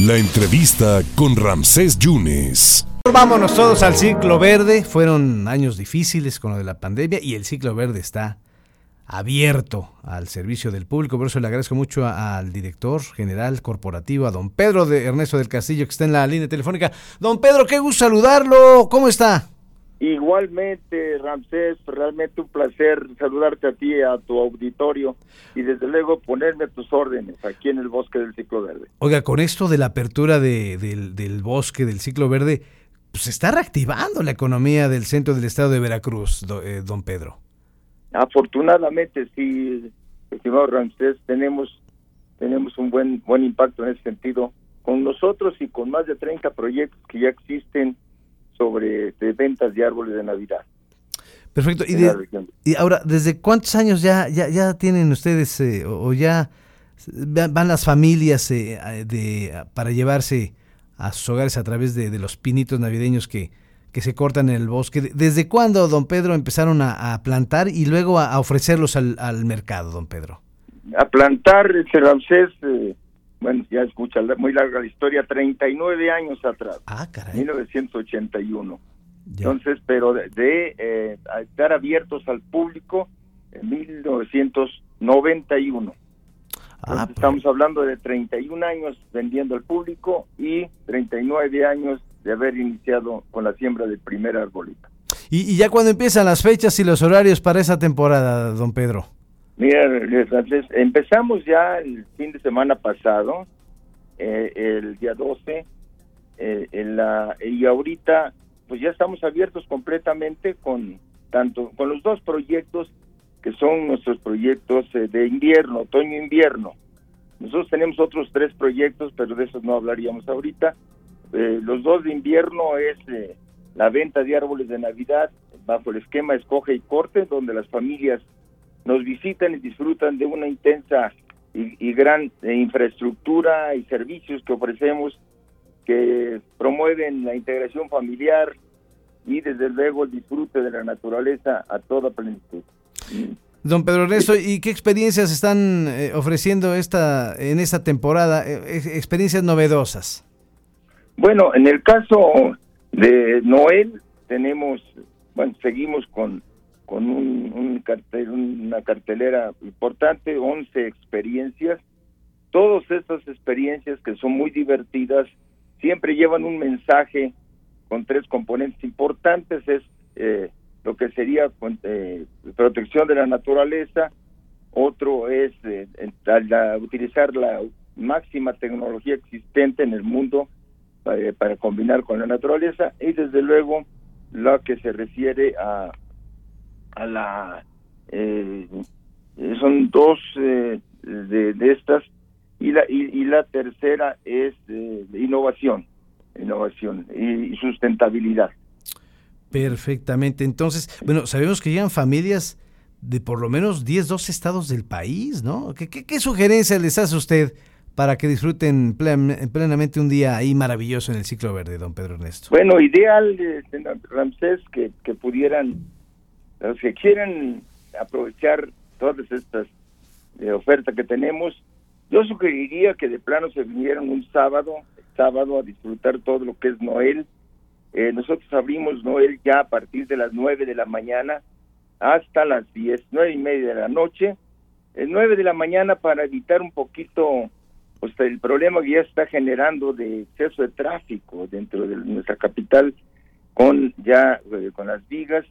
La entrevista con Ramsés Yunes. Vámonos todos al ciclo verde. Fueron años difíciles con lo de la pandemia y el ciclo verde está abierto al servicio del público. Por eso le agradezco mucho al director general corporativo, a don Pedro de Ernesto del Castillo, que está en la línea telefónica. Don Pedro, qué gusto saludarlo. ¿Cómo está? Igualmente, Ramsés, realmente un placer saludarte a ti, a tu auditorio y desde luego ponerme a tus órdenes aquí en el Bosque del Ciclo Verde. Oiga, con esto de la apertura de, del, Bosque del Ciclo Verde, pues se está reactivando la economía del centro del estado de Veracruz, eh, don Pedro. Afortunadamente, sí, estimado Ramsés, tenemos, tenemos un buen, buen impacto en ese sentido con nosotros y con más de 30 proyectos que ya existen sobre ventas de árboles de Navidad. Perfecto. Y, ahora, ¿desde cuántos años ya, ya, ya tienen ustedes eh, o, ya van las familias eh, de, para llevarse a sus hogares a través de, los pinitos navideños que, que se cortan en el bosque? ¿Desde cuándo, don Pedro, empezaron a, plantar y luego a, ofrecerlos al, al, mercado, don Pedro? A plantar, Ramsés, eh, bueno, ya escucha, muy larga la historia, 39 años atrás. Ah, caray. 1981. Entonces, pero de, eh, estar abiertos al público en 1991. Ah, pues. Estamos hablando de 31 años vendiendo al público y 39 años de haber iniciado con la siembra del primer arbolito. ¿Y, y ya cuando empiezan las fechas y los horarios para esa temporada, don Pedro? Mira, empezamos ya el fin de semana pasado, eh, el día 12, eh, en la, y ahorita pues ya estamos abiertos completamente con tanto con los dos proyectos que son nuestros proyectos eh, de invierno, otoño-invierno. Nosotros tenemos otros tres proyectos, pero de esos no hablaríamos ahorita. los dos de invierno es la venta de árboles de Navidad bajo el esquema escoge y corte, donde las familias nos visitan y disfrutan de una intensa y, gran eh, infraestructura y servicios que ofrecemos que promueven la integración familiar y desde luego el disfrute de la naturaleza a toda plenitud. Don Pedro Ernesto, ¿y qué experiencias están eh, ofreciendo esta en esta temporada? Eh, experiencias novedosas. Bueno, en el caso de Noel tenemos, bueno, seguimos con con un, cartel, una cartelera importante, 11 experiencias. Todas estas experiencias que son muy divertidas siempre llevan un mensaje con tres componentes importantes, es eh, lo que sería eh, protección de la naturaleza, otro es eh, utilizar la máxima tecnología existente en el mundo para combinar con la naturaleza y desde luego lo que se refiere a a la eh, son dos eh, de, estas y la y, la tercera es eh, innovación innovación y, sustentabilidad perfectamente entonces bueno sabemos que llegan familias de por lo menos 10, 12 estados del país, ¿no? ¿Qué, qué, sugerencia les hace usted para que disfruten plenamente un día ahí maravilloso en el ciclo verde, don Pedro Ernesto? Bueno, ideal, Ramsés, que, que pudieran los que quieren aprovechar todas estas eh, ofertas que tenemos, yo sugeriría que de plano se vinieran un sábado, sábado a disfrutar todo lo que es Noel. Eh, nosotros abrimos Noel ya a partir de las nueve de la mañana hasta las diez, nueve y media de la noche. El nueve de la mañana para evitar un poquito pues, el problema que ya está generando de exceso de tráfico dentro de nuestra capital con ya eh, con las vigas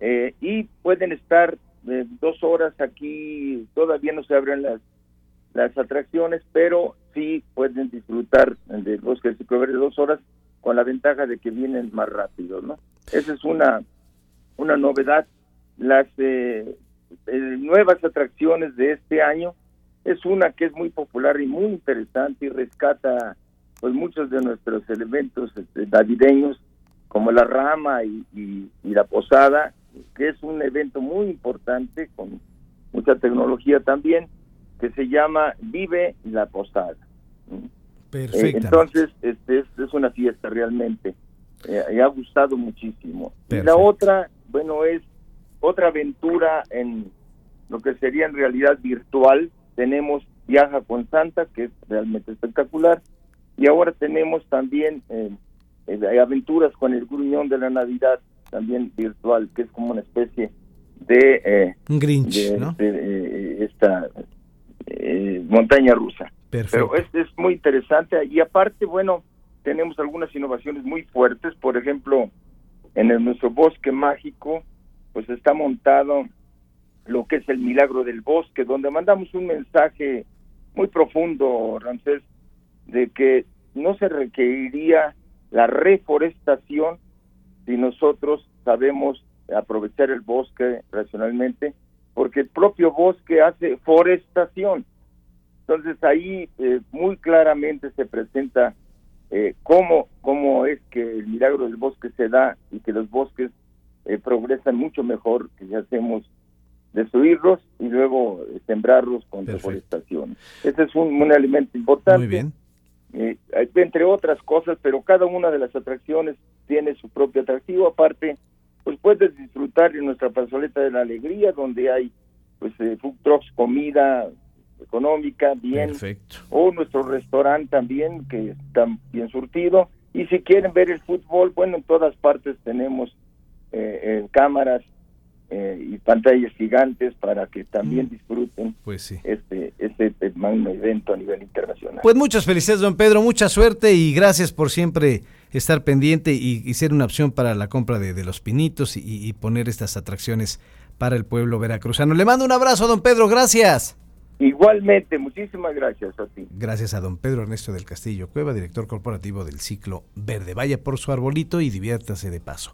eh, y pueden estar eh, dos horas aquí, todavía no se abren las, las atracciones, pero sí pueden disfrutar del bosque de dos horas con la ventaja de que vienen más rápido, ¿no? Esa es una, una novedad. Las eh, nuevas atracciones de este año es una que es muy popular y muy interesante y rescata pues muchos de nuestros elementos este, navideños como la rama y, y la posada que es un evento muy importante con mucha tecnología también, que se llama Vive la Posada. Perfecto. Eh, entonces, este es, una fiesta realmente. Eh, me ha gustado muchísimo. Y la otra, bueno, es otra aventura en lo que sería en realidad virtual. Tenemos Viaja con Santa, que es realmente espectacular, y ahora tenemos también eh, eh, aventuras con el gruñón de la Navidad, también virtual, que es como una especie de... Eh, Un Grinch, esta montaña rusa. Pero es, es muy interesante. Y aparte, bueno, tenemos algunas innovaciones muy fuertes, por ejemplo, en el, nuestro bosque mágico, pues está montado lo que es el milagro del bosque, donde mandamos un mensaje muy profundo, Ramsés, de que no se requeriría la reforestación si nosotros sabemos aprovechar el bosque racionalmente, porque el propio bosque hace forestación. Entonces ahí eh, muy claramente se presenta eh, cómo, cómo es que el milagro del bosque se da y que los bosques eh, progresan mucho mejor que si hacemos destruirlos y luego eh, sembrarlos con deforestación. Ese es un, un, elemento importante. Muy bien. Eh, entre otras cosas, pero cada una de las atracciones tiene su propio atractivo. Aparte, pues puedes disfrutar de nuestra plazoleta de la alegría, donde hay pues food trucks, comida, económica, bien, Perfecto. o nuestro restaurante también, que está bien surtido. Y si quieren ver el fútbol, bueno, en todas partes tenemos eh, cámaras eh, y pantallas gigantes para que también mm. disfruten pues este, este magno evento a nivel internacional. Pues muchas felicidades, don Pedro, mucha suerte y gracias por siempre estar pendiente y, ser una opción para la compra de, los pinitos y, y poner estas atracciones para el pueblo veracruzano. Le mando un abrazo, don Pedro, gracias. Igualmente, muchísimas gracias a ti. Gracias a don Pedro Ernesto del Castillo Cueva, director corporativo del ciclo Verde. Vaya por su arbolito y diviértase de paso.